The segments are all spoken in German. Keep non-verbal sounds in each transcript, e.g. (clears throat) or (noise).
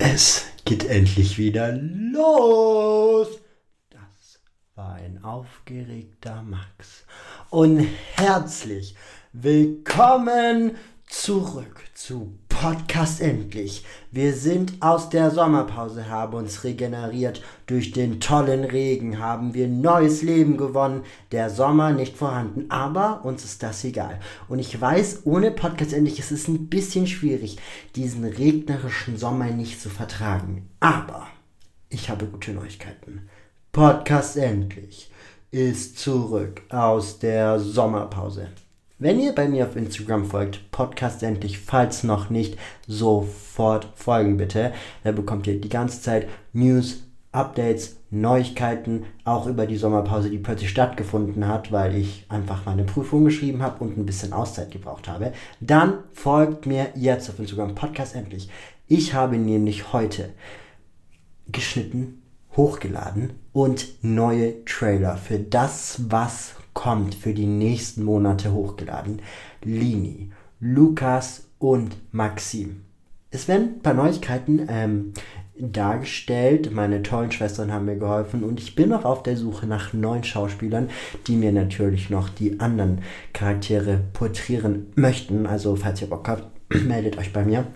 Es geht endlich wieder los. Das war ein aufgeregter Max. Und herzlich willkommen zurück zu Podcast endlich. Wir sind aus der Sommerpause, haben uns regeneriert. Durch den tollen Regen haben wir neues Leben gewonnen. Der Sommer nicht vorhanden, aber uns ist das egal. Und ich weiß, ohne Podcast endlich ist es ein bisschen schwierig, diesen regnerischen Sommer nicht zu vertragen. Aber ich habe gute Neuigkeiten. Podcast endlich ist zurück aus der Sommerpause. Wenn ihr bei mir auf Instagram folgt, Podcast endlich, falls noch nicht, sofort folgen bitte. Da bekommt ihr die ganze Zeit News, Updates, Neuigkeiten, auch über die Sommerpause, die plötzlich stattgefunden hat, weil ich einfach meine Prüfung geschrieben habe und ein bisschen Auszeit gebraucht habe. Dann folgt mir jetzt auf Instagram, Podcast endlich. Ich habe nämlich heute geschnitten, hochgeladen und neue Trailer für das, was kommt für die nächsten Monate hochgeladen. Lini, Lukas und Maxim. Es werden ein paar Neuigkeiten ähm, dargestellt. Meine tollen Schwestern haben mir geholfen und ich bin noch auf der Suche nach neuen Schauspielern, die mir natürlich noch die anderen Charaktere porträtieren möchten. Also falls ihr Bock habt, (clears throat) meldet euch bei mir.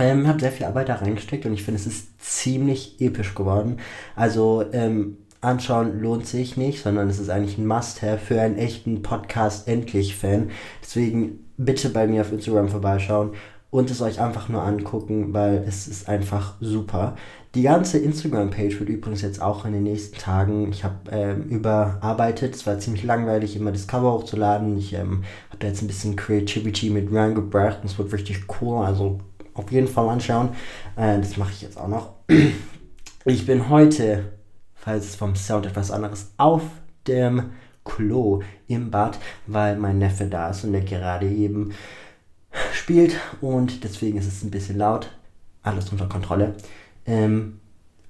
Ähm, habe sehr viel Arbeit da reingesteckt und ich finde, es ist ziemlich episch geworden. Also ähm, anschauen lohnt sich nicht, sondern es ist eigentlich ein Must-Have für einen echten Podcast-Endlich-Fan. Deswegen bitte bei mir auf Instagram vorbeischauen und es euch einfach nur angucken, weil es ist einfach super. Die ganze Instagram-Page wird übrigens jetzt auch in den nächsten Tagen, ich habe ähm, überarbeitet, es war ziemlich langweilig, immer das Cover hochzuladen. Ich ähm, habe da jetzt ein bisschen Creativity mit reingebracht und es wird richtig cool, also auf jeden Fall anschauen. Äh, das mache ich jetzt auch noch. Ich bin heute falls es vom Sound etwas anderes, auf dem Klo im Bad, weil mein Neffe da ist und der gerade eben spielt und deswegen ist es ein bisschen laut. Alles unter Kontrolle. Ähm,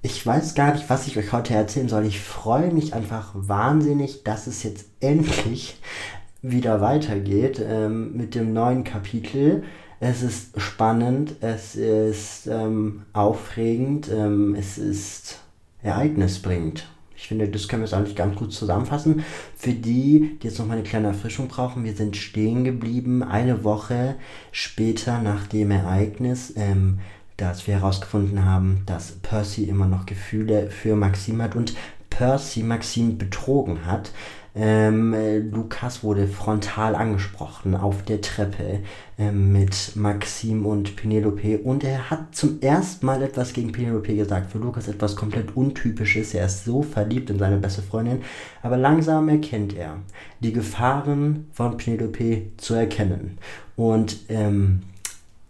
ich weiß gar nicht, was ich euch heute erzählen soll. Ich freue mich einfach wahnsinnig, dass es jetzt (laughs) endlich wieder weitergeht ähm, mit dem neuen Kapitel. Es ist spannend, es ist ähm, aufregend, ähm, es ist Ereignis bringt. Ich finde, das können wir jetzt eigentlich ganz gut zusammenfassen. Für die, die jetzt noch mal eine kleine Erfrischung brauchen, wir sind stehen geblieben eine Woche später nach dem Ereignis, ähm, dass wir herausgefunden haben, dass Percy immer noch Gefühle für Maxim hat und Percy Maxim betrogen hat. Ähm, Lukas wurde frontal angesprochen auf der Treppe ähm, mit Maxim und Penelope und er hat zum ersten Mal etwas gegen Penelope gesagt. Für Lukas etwas komplett Untypisches. Er ist so verliebt in seine beste Freundin, aber langsam erkennt er die Gefahren von Penelope zu erkennen. Und ähm,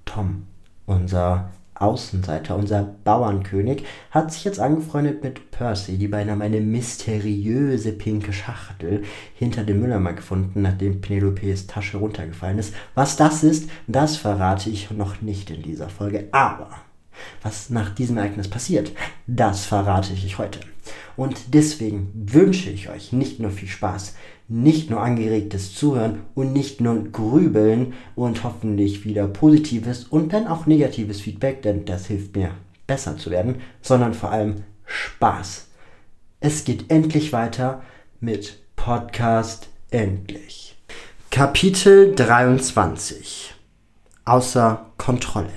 Tom, unser Außenseiter, unser Bauernkönig, hat sich jetzt angefreundet mit Percy. Die beiden haben eine mysteriöse pinke Schachtel hinter dem Mülleimer gefunden, nachdem Penelopes Tasche runtergefallen ist. Was das ist, das verrate ich noch nicht in dieser Folge. Aber was nach diesem Ereignis passiert, das verrate ich euch heute. Und deswegen wünsche ich euch nicht nur viel Spaß, nicht nur angeregtes Zuhören und nicht nur Grübeln und hoffentlich wieder positives und dann auch negatives Feedback, denn das hilft mir besser zu werden, sondern vor allem Spaß. Es geht endlich weiter mit Podcast Endlich. Kapitel 23. Außer Kontrolle.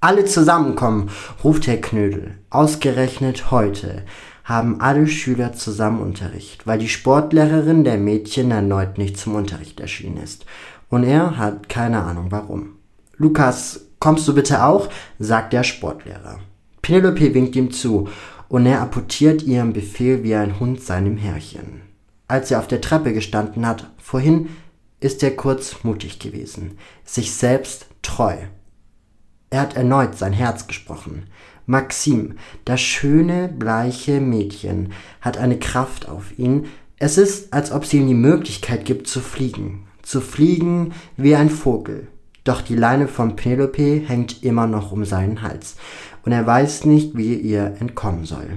Alle zusammenkommen, ruft Herr Knödel. Ausgerechnet heute haben alle Schüler zusammen Unterricht, weil die Sportlehrerin der Mädchen erneut nicht zum Unterricht erschienen ist. Und er hat keine Ahnung warum. Lukas, kommst du bitte auch? sagt der Sportlehrer. Penelope winkt ihm zu und er apportiert ihren Befehl wie ein Hund seinem Herrchen. Als er auf der Treppe gestanden hat, vorhin, ist er kurz mutig gewesen, sich selbst treu. Er hat erneut sein Herz gesprochen. Maxim, das schöne, bleiche Mädchen, hat eine Kraft auf ihn. Es ist, als ob sie ihm die Möglichkeit gibt zu fliegen. Zu fliegen wie ein Vogel. Doch die Leine von Penelope hängt immer noch um seinen Hals. Und er weiß nicht, wie er ihr entkommen soll.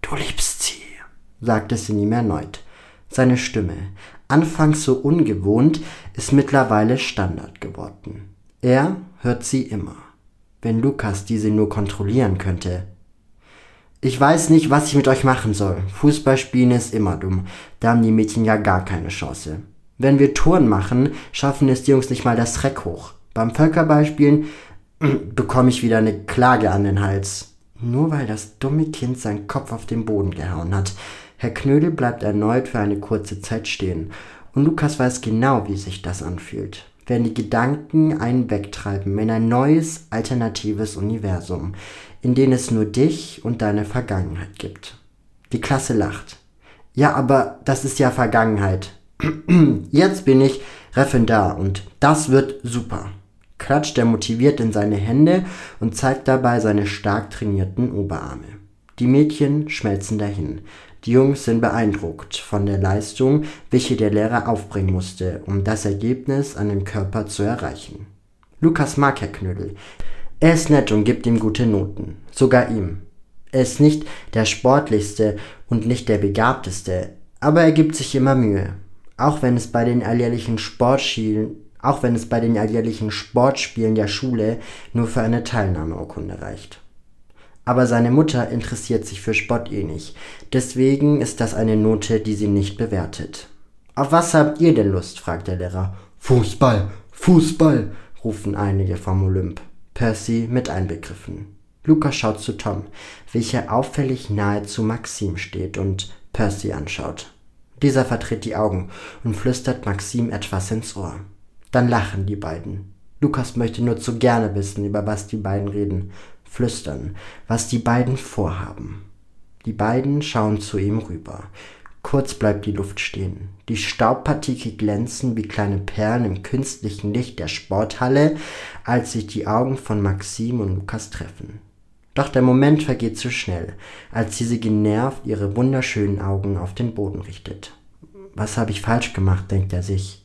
Du liebst sie, sagt es in ihm erneut. Seine Stimme, anfangs so ungewohnt, ist mittlerweile Standard geworden. Er hört sie immer. Wenn Lukas diese nur kontrollieren könnte. Ich weiß nicht, was ich mit euch machen soll. Fußball spielen ist immer dumm. Da haben die Mädchen ja gar keine Chance. Wenn wir Touren machen, schaffen es die Jungs nicht mal das Reck hoch. Beim Völkerballspielen (clears throat) bekomme ich wieder eine Klage an den Hals. Nur weil das dumme Kind seinen Kopf auf den Boden gehauen hat. Herr Knödel bleibt erneut für eine kurze Zeit stehen. Und Lukas weiß genau, wie sich das anfühlt. Wenn die Gedanken einen wegtreiben in ein neues, alternatives Universum, in dem es nur dich und deine Vergangenheit gibt. Die Klasse lacht. Ja, aber das ist ja Vergangenheit. (clears throat) Jetzt bin ich Referendar und das wird super klatscht er motiviert in seine Hände und zeigt dabei seine stark trainierten Oberarme. Die Mädchen schmelzen dahin. Die Jungs sind beeindruckt von der Leistung, welche der Lehrer aufbringen musste, um das Ergebnis an dem Körper zu erreichen. Lukas mag Herr Knödel. Er ist nett und gibt ihm gute Noten. Sogar ihm. Er ist nicht der sportlichste und nicht der begabteste, aber er gibt sich immer Mühe. Auch wenn es bei den alljährlichen Sportschielen auch wenn es bei den alljährlichen Sportspielen der Schule nur für eine Teilnahmeurkunde reicht. Aber seine Mutter interessiert sich für Sport eh nicht, deswegen ist das eine Note, die sie nicht bewertet. Auf was habt ihr denn Lust? fragt der Lehrer. Fußball, Fußball, rufen einige vom Olymp, Percy mit einbegriffen. Lukas schaut zu Tom, welcher auffällig nahe zu Maxim steht und Percy anschaut. Dieser verdreht die Augen und flüstert Maxim etwas ins Ohr. Dann lachen die beiden. Lukas möchte nur zu gerne wissen, über was die beiden reden, flüstern, was die beiden vorhaben. Die beiden schauen zu ihm rüber. Kurz bleibt die Luft stehen. Die Staubpartikel glänzen wie kleine Perlen im künstlichen Licht der Sporthalle, als sich die Augen von Maxim und Lukas treffen. Doch der Moment vergeht zu schnell, als diese genervt ihre wunderschönen Augen auf den Boden richtet. Was habe ich falsch gemacht, denkt er sich.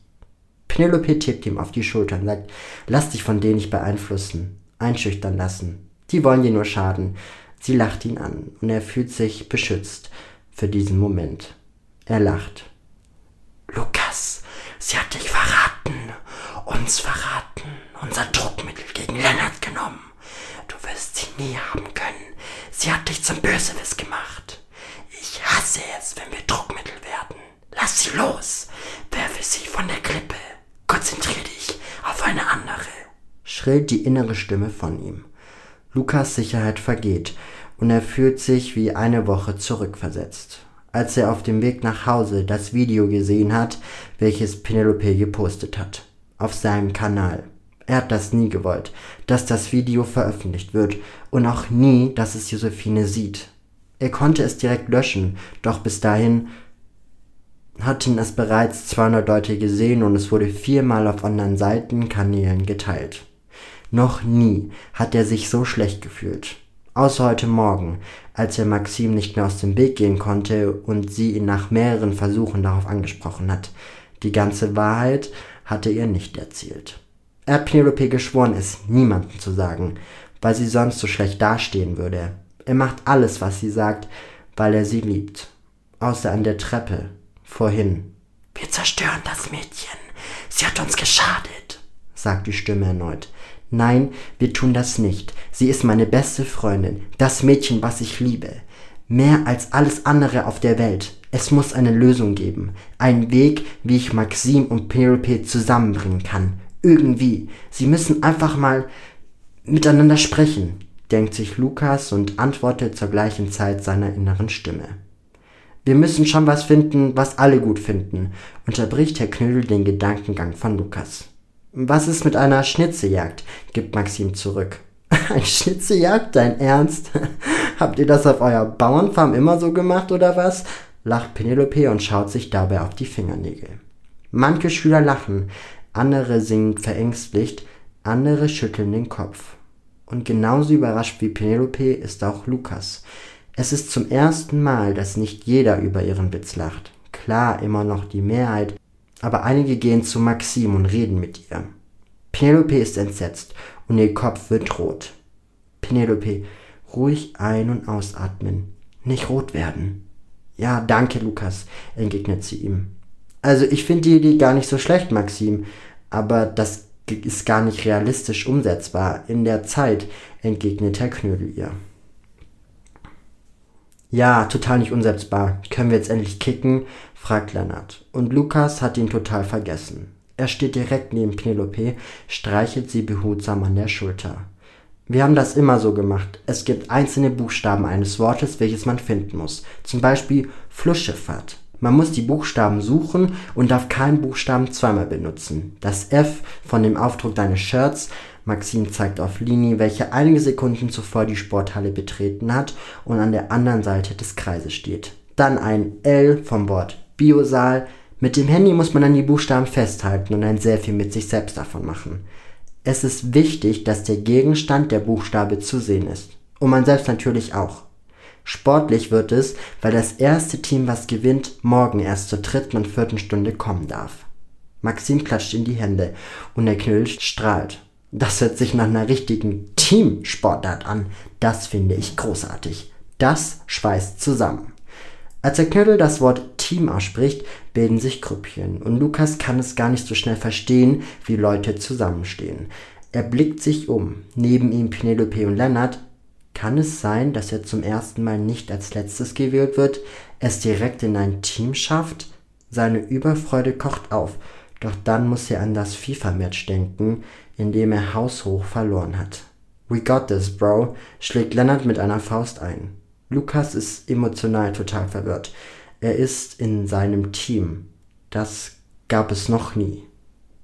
Penelope tippt ihm auf die Schulter und sagt, lass dich von denen nicht beeinflussen, einschüchtern lassen. Die wollen dir nur schaden. Sie lacht ihn an und er fühlt sich beschützt für diesen Moment. Er lacht. Lukas, sie hat dich verraten, uns verraten, unser Druckmittel gegen Lennart genommen. Du wirst sie nie haben können. Sie hat dich zum Bösewiss gemacht. Ich hasse es, wenn wir Druckmittel werden. Lass sie los. Werfe sie von der Klippe. Konzentrier dich auf eine andere, schrillt die innere Stimme von ihm. Lukas Sicherheit vergeht und er fühlt sich wie eine Woche zurückversetzt, als er auf dem Weg nach Hause das Video gesehen hat, welches Penelope gepostet hat, auf seinem Kanal. Er hat das nie gewollt, dass das Video veröffentlicht wird und auch nie, dass es Josephine sieht. Er konnte es direkt löschen, doch bis dahin hatten es bereits 200 Leute gesehen und es wurde viermal auf anderen Seiten, Kanälen geteilt. Noch nie hat er sich so schlecht gefühlt. Außer heute Morgen, als er Maxim nicht mehr aus dem Weg gehen konnte und sie ihn nach mehreren Versuchen darauf angesprochen hat. Die ganze Wahrheit hatte er nicht erzählt. Er hat Penelope geschworen, es niemandem zu sagen, weil sie sonst so schlecht dastehen würde. Er macht alles, was sie sagt, weil er sie liebt. Außer an der Treppe, vorhin. Wir zerstören das Mädchen. Sie hat uns geschadet, sagt die Stimme erneut. Nein, wir tun das nicht. Sie ist meine beste Freundin, das Mädchen, was ich liebe. Mehr als alles andere auf der Welt. Es muss eine Lösung geben. Einen Weg, wie ich Maxim und Penelope zusammenbringen kann. Irgendwie. Sie müssen einfach mal miteinander sprechen, denkt sich Lukas und antwortet zur gleichen Zeit seiner inneren Stimme. Wir müssen schon was finden, was alle gut finden, unterbricht Herr Knödel den Gedankengang von Lukas. Was ist mit einer Schnitzejagd? gibt Maxim zurück. (laughs) Ein Schnitzejagd? Dein Ernst? (laughs) Habt ihr das auf eurer Bauernfarm immer so gemacht oder was? lacht Penelope und schaut sich dabei auf die Fingernägel. Manche Schüler lachen, andere singen verängstigt, andere schütteln den Kopf. Und genauso überrascht wie Penelope ist auch Lukas. Es ist zum ersten Mal, dass nicht jeder über ihren Witz lacht. Klar, immer noch die Mehrheit, aber einige gehen zu Maxim und reden mit ihr. Penelope ist entsetzt und ihr Kopf wird rot. Penelope, ruhig ein- und ausatmen, nicht rot werden. Ja, danke, Lukas, entgegnet sie ihm. Also ich finde die Idee gar nicht so schlecht, Maxim, aber das ist gar nicht realistisch umsetzbar in der Zeit, entgegnet Herr Knödel ihr. Ja, total nicht umsetzbar. Können wir jetzt endlich kicken? Fragt Lennart. Und Lukas hat ihn total vergessen. Er steht direkt neben Penelope, streichelt sie behutsam an der Schulter. Wir haben das immer so gemacht. Es gibt einzelne Buchstaben eines Wortes, welches man finden muss. Zum Beispiel Flussschifffahrt. Man muss die Buchstaben suchen und darf keinen Buchstaben zweimal benutzen. Das F von dem Aufdruck deines Shirts, Maxim zeigt auf Lini, welche einige Sekunden zuvor die Sporthalle betreten hat und an der anderen Seite des Kreises steht. Dann ein L vom Wort Biosaal. Mit dem Handy muss man dann die Buchstaben festhalten und ein Selfie mit sich selbst davon machen. Es ist wichtig, dass der Gegenstand der Buchstabe zu sehen ist. Und man selbst natürlich auch. Sportlich wird es, weil das erste Team, was gewinnt, morgen erst zur dritten und vierten Stunde kommen darf. Maxim klatscht in die Hände und der Knüll strahlt. Das hört sich nach einer richtigen Teamsportart an. Das finde ich großartig. Das schweißt zusammen. Als der Knödel das Wort Team ausspricht, bilden sich Grüppchen und Lukas kann es gar nicht so schnell verstehen, wie Leute zusammenstehen. Er blickt sich um. Neben ihm Penelope und Lennart kann es sein, dass er zum ersten Mal nicht als letztes gewählt wird, es direkt in ein Team schafft? Seine Überfreude kocht auf, doch dann muss er an das FIFA-Match denken, in dem er haushoch verloren hat. We got this, bro, schlägt Leonard mit einer Faust ein. Lukas ist emotional total verwirrt. Er ist in seinem Team. Das gab es noch nie.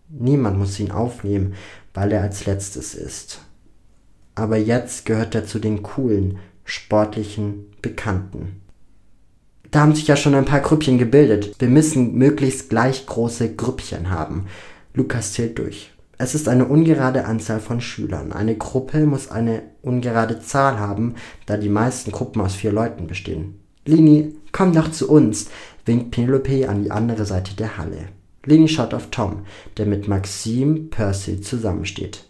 Niemand muss ihn aufnehmen, weil er als letztes ist aber jetzt gehört er zu den coolen, sportlichen Bekannten. Da haben sich ja schon ein paar Grüppchen gebildet. Wir müssen möglichst gleich große Grüppchen haben. Lukas zählt durch. Es ist eine ungerade Anzahl von Schülern. Eine Gruppe muss eine ungerade Zahl haben, da die meisten Gruppen aus vier Leuten bestehen. Lini, komm doch zu uns, winkt Penelope an die andere Seite der Halle. Lini schaut auf Tom, der mit Maxim Percy zusammensteht.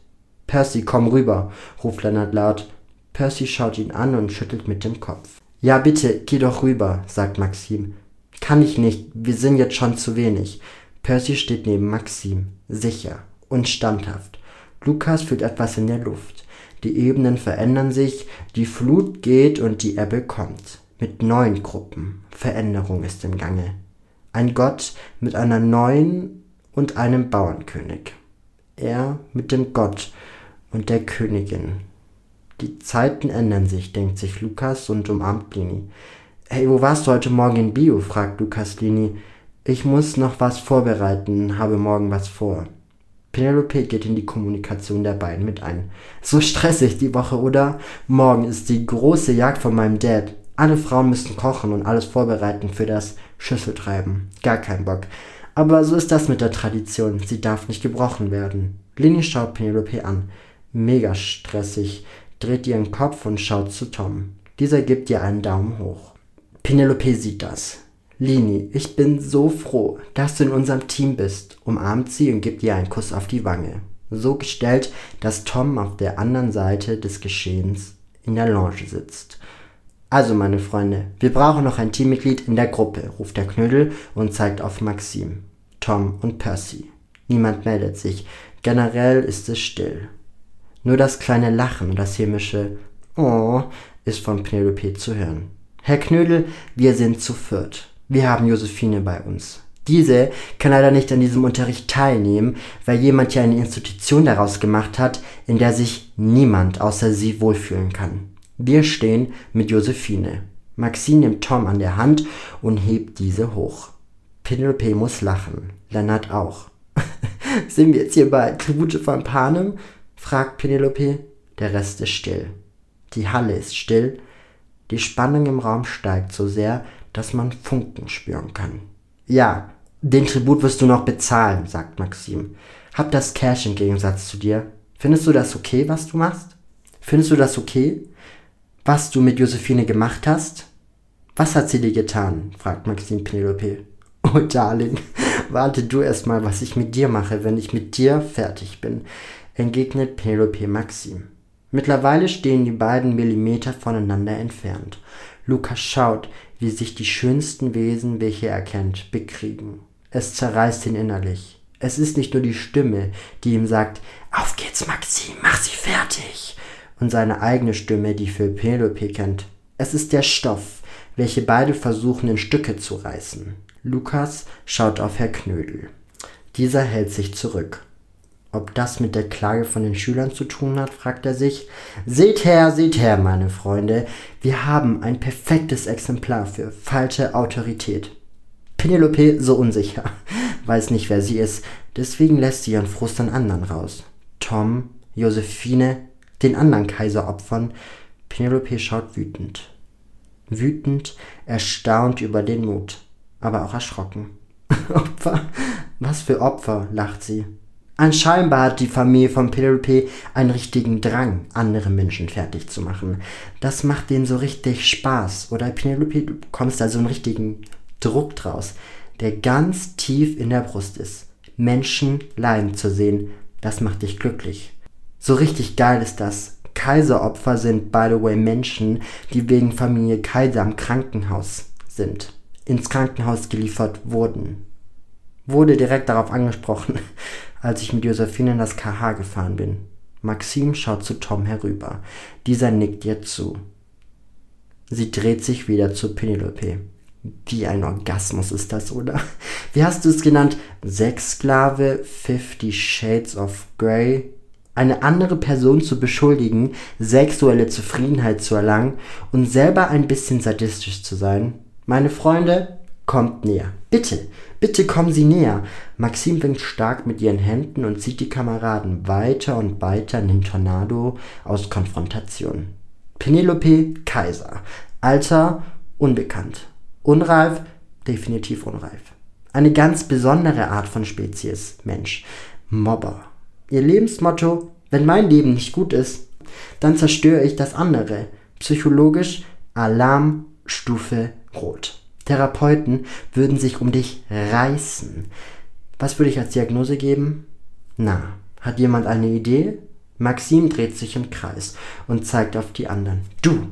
Percy, komm rüber, ruft Leonard laut. Percy schaut ihn an und schüttelt mit dem Kopf. Ja, bitte, geh doch rüber, sagt Maxim. Kann ich nicht, wir sind jetzt schon zu wenig. Percy steht neben Maxim, sicher und standhaft. Lukas fühlt etwas in der Luft. Die Ebenen verändern sich, die Flut geht und die Ebbe kommt. Mit neuen Gruppen. Veränderung ist im Gange. Ein Gott mit einer neuen und einem Bauernkönig. Er mit dem Gott und der Königin. Die Zeiten ändern sich, denkt sich Lukas und umarmt Lini. Hey, wo warst du heute Morgen in Bio? fragt Lukas Lini. Ich muss noch was vorbereiten, habe morgen was vor. Penelope geht in die Kommunikation der beiden mit ein. So stressig die Woche, oder? Morgen ist die große Jagd von meinem Dad. Alle Frauen müssen kochen und alles vorbereiten für das Schüsseltreiben. Gar kein Bock. Aber so ist das mit der Tradition. Sie darf nicht gebrochen werden. Lini schaut Penelope an mega stressig, dreht ihren Kopf und schaut zu Tom. Dieser gibt ihr einen Daumen hoch. Penelope sieht das. Lini, ich bin so froh, dass du in unserem Team bist, umarmt sie und gibt ihr einen Kuss auf die Wange. So gestellt, dass Tom auf der anderen Seite des Geschehens in der Lounge sitzt. Also, meine Freunde, wir brauchen noch ein Teammitglied in der Gruppe, ruft der Knödel und zeigt auf Maxim, Tom und Percy. Niemand meldet sich. Generell ist es still. Nur das kleine Lachen und das hämische Oh ist von Penelope zu hören. Herr Knödel, wir sind zu viert. Wir haben Josephine bei uns. Diese kann leider nicht an diesem Unterricht teilnehmen, weil jemand ja eine Institution daraus gemacht hat, in der sich niemand außer sie wohlfühlen kann. Wir stehen mit Josephine. Maxine nimmt Tom an der Hand und hebt diese hoch. Penelope muss lachen. Lennart auch. (laughs) Sind wir jetzt hier bei Tribute von Panem? fragt Penelope. Der Rest ist still. Die Halle ist still. Die Spannung im Raum steigt so sehr, dass man Funken spüren kann. Ja, den Tribut wirst du noch bezahlen, sagt Maxim. Hab das Cash im Gegensatz zu dir. Findest du das okay, was du machst? Findest du das okay, was du mit Josephine gemacht hast? Was hat sie dir getan? fragt Maxim Penelope. (laughs) Oh, Darling, warte du erst mal, was ich mit dir mache, wenn ich mit dir fertig bin entgegnet Penelope Maxim. Mittlerweile stehen die beiden Millimeter voneinander entfernt. Lukas schaut, wie sich die schönsten Wesen, welche er kennt, bekriegen. Es zerreißt ihn innerlich. Es ist nicht nur die Stimme, die ihm sagt, auf geht's Maxim, mach sie fertig. Und seine eigene Stimme, die für Penelope kennt. Es ist der Stoff, welche beide versuchen in Stücke zu reißen. Lukas schaut auf Herr Knödel. Dieser hält sich zurück. Ob das mit der Klage von den Schülern zu tun hat, fragt er sich. Seht her, seht her, meine Freunde, wir haben ein perfektes Exemplar für falsche Autorität. Penelope so unsicher, (laughs) weiß nicht, wer sie ist, deswegen lässt sie ihren Frust an anderen raus. Tom, Josephine, den anderen Kaiser opfern. Penelope schaut wütend. Wütend, erstaunt über den Mut, aber auch erschrocken. (laughs) Opfer? Was für Opfer, lacht sie. Anscheinend hat die Familie von Penelope einen richtigen Drang, andere Menschen fertig zu machen. Das macht denen so richtig Spaß. Oder Penelope, du bekommst da so einen richtigen Druck draus, der ganz tief in der Brust ist. Menschen leiden zu sehen, das macht dich glücklich. So richtig geil ist das. Kaiseropfer sind, by the way, Menschen, die wegen Familie Kaiser im Krankenhaus sind, ins Krankenhaus geliefert wurden. Wurde direkt darauf angesprochen, als ich mit Josephine in das KH gefahren bin. Maxim schaut zu Tom herüber. Dieser nickt ihr zu. Sie dreht sich wieder zu Penelope. Wie ein Orgasmus ist das, oder? Wie hast du es genannt? Sexsklave, Fifty Shades of Grey. Eine andere Person zu beschuldigen, sexuelle Zufriedenheit zu erlangen und selber ein bisschen sadistisch zu sein. Meine Freunde, kommt näher. Bitte, bitte kommen Sie näher. Maxim winkt stark mit ihren Händen und zieht die Kameraden weiter und weiter in den Tornado aus Konfrontation. Penelope Kaiser. Alter unbekannt. Unreif, definitiv unreif. Eine ganz besondere Art von Spezies, Mensch. Mobber. Ihr Lebensmotto, wenn mein Leben nicht gut ist, dann zerstöre ich das andere. Psychologisch Alarmstufe Rot. Therapeuten würden sich um dich reißen. Was würde ich als Diagnose geben? Na, hat jemand eine Idee? Maxim dreht sich im Kreis und zeigt auf die anderen. Du!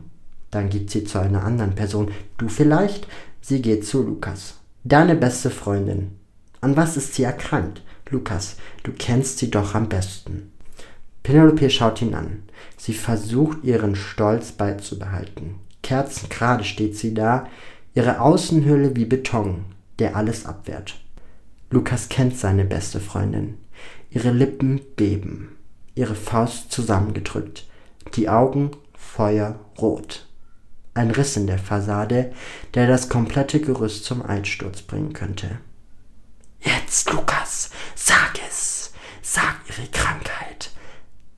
Dann geht sie zu einer anderen Person. Du vielleicht? Sie geht zu Lukas. Deine beste Freundin. An was ist sie erkrankt? Lukas, du kennst sie doch am besten. Penelope schaut ihn an. Sie versucht ihren Stolz beizubehalten. Kerzengerade steht sie da, ihre Außenhülle wie Beton, der alles abwehrt. Lukas kennt seine beste Freundin. Ihre Lippen beben, ihre Faust zusammengedrückt, die Augen feuerrot. Ein Riss in der Fassade, der das komplette Gerüst zum Einsturz bringen könnte. Jetzt, Lukas, sag es. Sag ihre Krankheit.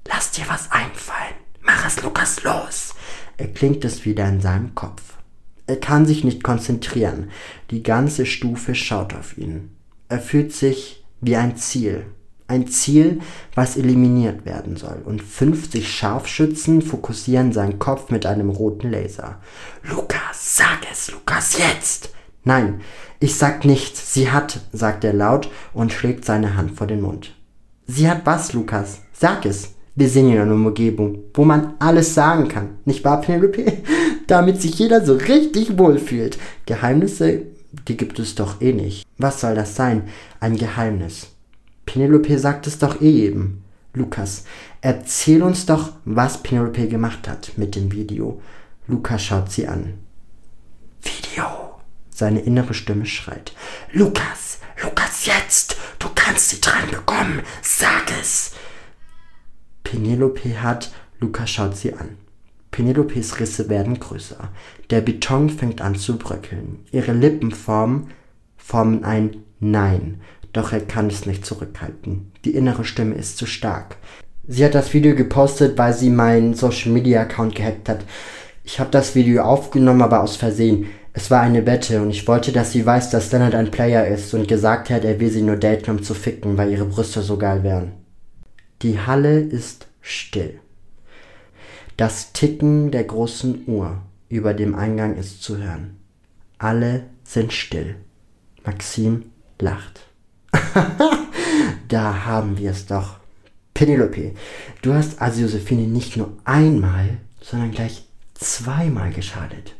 Lass dir was einfallen. Mach es, Lukas, los. Erklingt es wieder in seinem Kopf. Er kann sich nicht konzentrieren. Die ganze Stufe schaut auf ihn. Er fühlt sich wie ein Ziel. Ein Ziel, was eliminiert werden soll. Und 50 Scharfschützen fokussieren seinen Kopf mit einem roten Laser. Lukas, sag es, Lukas, jetzt! Nein, ich sag nichts. Sie hat, sagt er laut und schlägt seine Hand vor den Mund. Sie hat was, Lukas? Sag es. Wir sind in einer Umgebung, wo man alles sagen kann. Nicht wahr, Penelope? (laughs) Damit sich jeder so richtig wohlfühlt. Geheimnisse, die gibt es doch eh nicht. Was soll das sein? Ein Geheimnis. Penelope sagt es doch eh eben. Lukas, erzähl uns doch, was Penelope gemacht hat mit dem Video. Lukas schaut sie an. Video. Seine innere Stimme schreit. Lukas, Lukas, jetzt! Du kannst sie dran bekommen! Sag es! Penelope hat, Lukas schaut sie an. Penelopes Risse werden größer. Der Beton fängt an zu bröckeln. Ihre Lippen formen, formen ein Nein, doch er kann es nicht zurückhalten. Die innere Stimme ist zu stark. Sie hat das Video gepostet, weil sie meinen Social Media Account gehackt hat. Ich habe das Video aufgenommen, aber aus Versehen. Es war eine Wette und ich wollte, dass sie weiß, dass Leonard ein Player ist und gesagt hat, er will sie nur daten, um zu ficken, weil ihre Brüste so geil wären. Die Halle ist still. Das Ticken der großen Uhr über dem Eingang ist zu hören. Alle sind still. Maxim lacht. (laughs) da haben wir es doch. Penelope, du hast also nicht nur einmal, sondern gleich zweimal geschadet.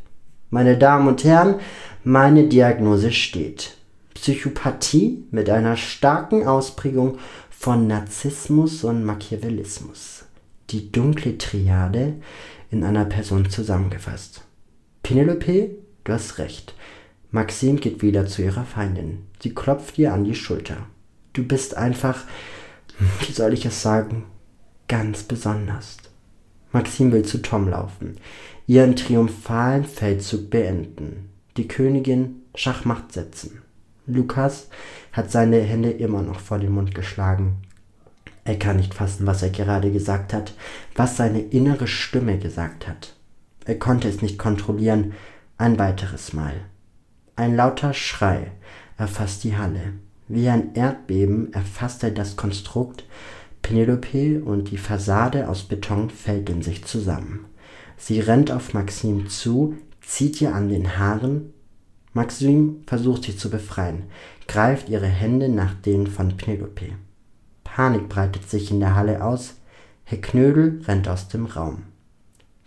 Meine Damen und Herren, meine Diagnose steht. Psychopathie mit einer starken Ausprägung von Narzissmus und Machiavellismus. Die dunkle Triade in einer Person zusammengefasst. Penelope, du hast recht. Maxim geht wieder zu ihrer Feindin. Sie klopft ihr an die Schulter. Du bist einfach, wie soll ich es sagen, ganz besonders. Maxim will zu Tom laufen, ihren triumphalen Feldzug beenden, die Königin Schachmacht setzen. Lukas hat seine Hände immer noch vor den Mund geschlagen. Er kann nicht fassen, was er gerade gesagt hat, was seine innere Stimme gesagt hat. Er konnte es nicht kontrollieren. Ein weiteres Mal. Ein lauter Schrei erfasst die Halle. Wie ein Erdbeben erfasst er das Konstrukt. Penelope und die Fassade aus Beton fällt in sich zusammen. Sie rennt auf Maxim zu, zieht ihr an den Haaren. Maxim versucht sie zu befreien, greift ihre Hände nach denen von Penelope. Panik breitet sich in der Halle aus. Herr Knödel rennt aus dem Raum.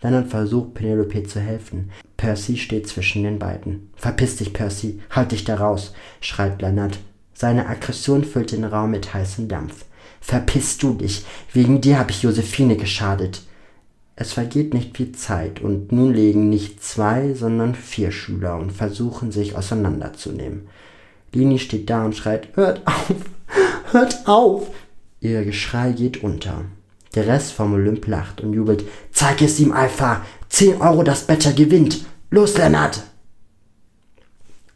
Leonard versucht, Penelope zu helfen. Percy steht zwischen den beiden. Verpiss dich, Percy, halt dich da raus, schreit Leonard. Seine Aggression füllt den Raum mit heißem Dampf. Verpiss du dich, wegen dir habe ich Josephine geschadet. Es vergeht nicht viel Zeit und nun legen nicht zwei, sondern vier Schüler und versuchen sich auseinanderzunehmen. Lini steht da und schreit, hört auf, (laughs) hört auf, Ihr Geschrei geht unter. Der Rest vom Olymp lacht und jubelt. Zeig es ihm, Alpha! Zehn Euro das Better gewinnt! Los, Lennart!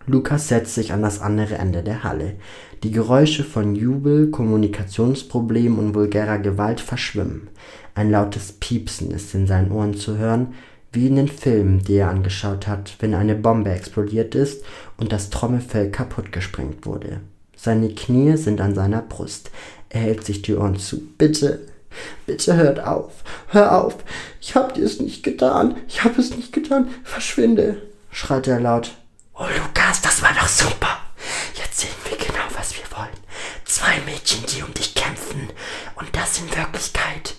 Lukas setzt sich an das andere Ende der Halle. Die Geräusche von Jubel, Kommunikationsproblemen und vulgärer Gewalt verschwimmen. Ein lautes Piepsen ist in seinen Ohren zu hören, wie in den Filmen, die er angeschaut hat, wenn eine Bombe explodiert ist und das Trommelfell kaputt gesprengt wurde. Seine Knie sind an seiner Brust. Er hält sich die Ohren zu. Bitte, bitte hört auf. Hör auf. Ich hab dir es nicht getan. Ich hab es nicht getan. Verschwinde, schreit er laut. Oh, Lukas, das war doch super. Jetzt sehen wir genau, was wir wollen. Zwei Mädchen, die um dich kämpfen. Und das in Wirklichkeit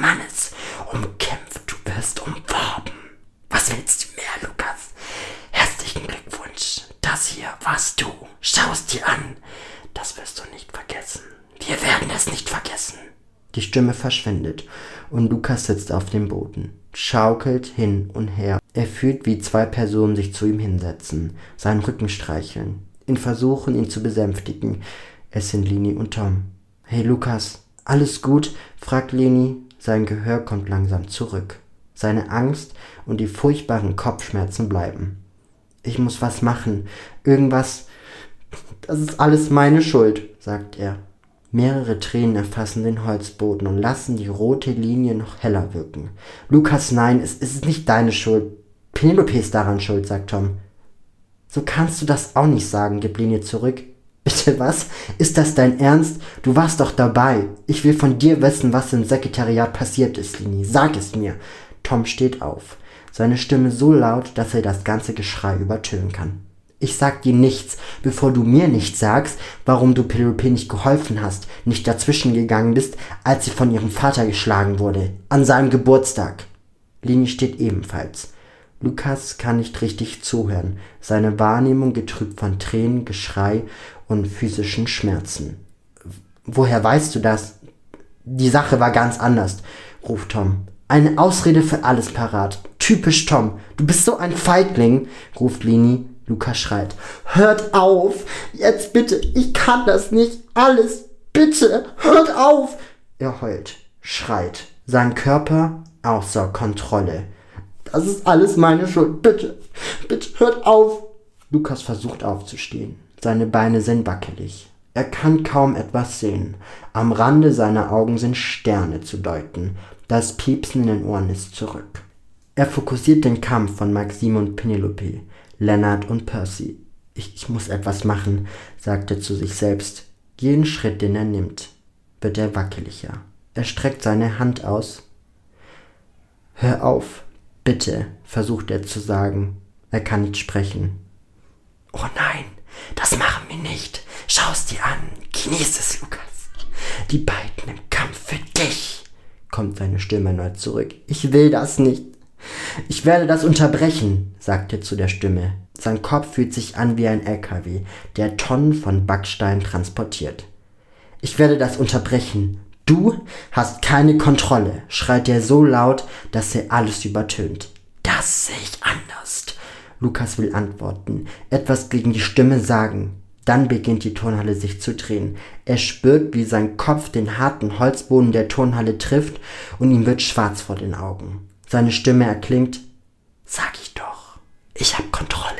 Mannes. Umkämpft, du wirst umworben. Was willst du mehr, Lukas? Herzlichen Glückwunsch. Das hier warst du. Schau es dir an. Das wirst du nicht vergessen. Wir werden es nicht vergessen. Die Stimme verschwindet und Lukas sitzt auf dem Boden, schaukelt hin und her. Er fühlt, wie zwei Personen sich zu ihm hinsetzen, seinen Rücken streicheln, ihn versuchen, ihn zu besänftigen. Es sind Lini und Tom. Hey Lukas, alles gut? fragt Leni. Sein Gehör kommt langsam zurück. Seine Angst und die furchtbaren Kopfschmerzen bleiben. Ich muss was machen. Irgendwas, das ist alles meine Schuld, sagt er. Mehrere Tränen erfassen den Holzboden und lassen die rote Linie noch heller wirken. Lukas, nein, es ist nicht deine Schuld. Penelope ist daran schuld, sagt Tom. So kannst du das auch nicht sagen, gibt Linie zurück. Bitte was? Ist das dein Ernst? Du warst doch dabei. Ich will von dir wissen, was im Sekretariat passiert ist, Lini. Sag es mir. Tom steht auf. Seine Stimme so laut, dass er das ganze Geschrei übertönen kann. Ich sag dir nichts, bevor du mir nicht sagst, warum du Penelope nicht geholfen hast, nicht dazwischen gegangen bist, als sie von ihrem Vater geschlagen wurde, an seinem Geburtstag. Lini steht ebenfalls. Lukas kann nicht richtig zuhören, seine Wahrnehmung getrübt von Tränen, Geschrei und physischen Schmerzen. Woher weißt du das? Die Sache war ganz anders, ruft Tom. Eine Ausrede für alles parat. Typisch Tom. Du bist so ein Feigling, ruft Lini Lukas schreit. Hört auf! Jetzt bitte! Ich kann das nicht! Alles! Bitte! Hört auf! Er heult, schreit. Sein Körper außer Kontrolle. Das ist alles meine Schuld. Bitte! Bitte hört auf! Lukas versucht aufzustehen. Seine Beine sind wackelig. Er kann kaum etwas sehen. Am Rande seiner Augen sind Sterne zu deuten. Das Piepsen in den Ohren ist zurück. Er fokussiert den Kampf von Maxim und Penelope. Leonard und Percy. Ich, ich muss etwas machen, sagt er zu sich selbst. Jeden Schritt, den er nimmt, wird er wackeliger. Er streckt seine Hand aus. Hör auf, bitte, versucht er zu sagen. Er kann nicht sprechen. Wir nicht. Schau es dir an. Genieß es, Lukas. Die beiden im Kampf für dich, kommt seine Stimme erneut zurück. Ich will das nicht. Ich werde das unterbrechen, sagte zu der Stimme. Sein Kopf fühlt sich an wie ein LKW, der Tonnen von Backstein transportiert. Ich werde das unterbrechen. Du hast keine Kontrolle, schreit er so laut, dass er alles übertönt. Das sehe ich anders. Lukas will antworten, etwas gegen die Stimme sagen. Dann beginnt die Turnhalle sich zu drehen. Er spürt, wie sein Kopf den harten Holzboden der Turnhalle trifft und ihm wird schwarz vor den Augen. Seine Stimme erklingt, Sag ich doch, ich hab Kontrolle.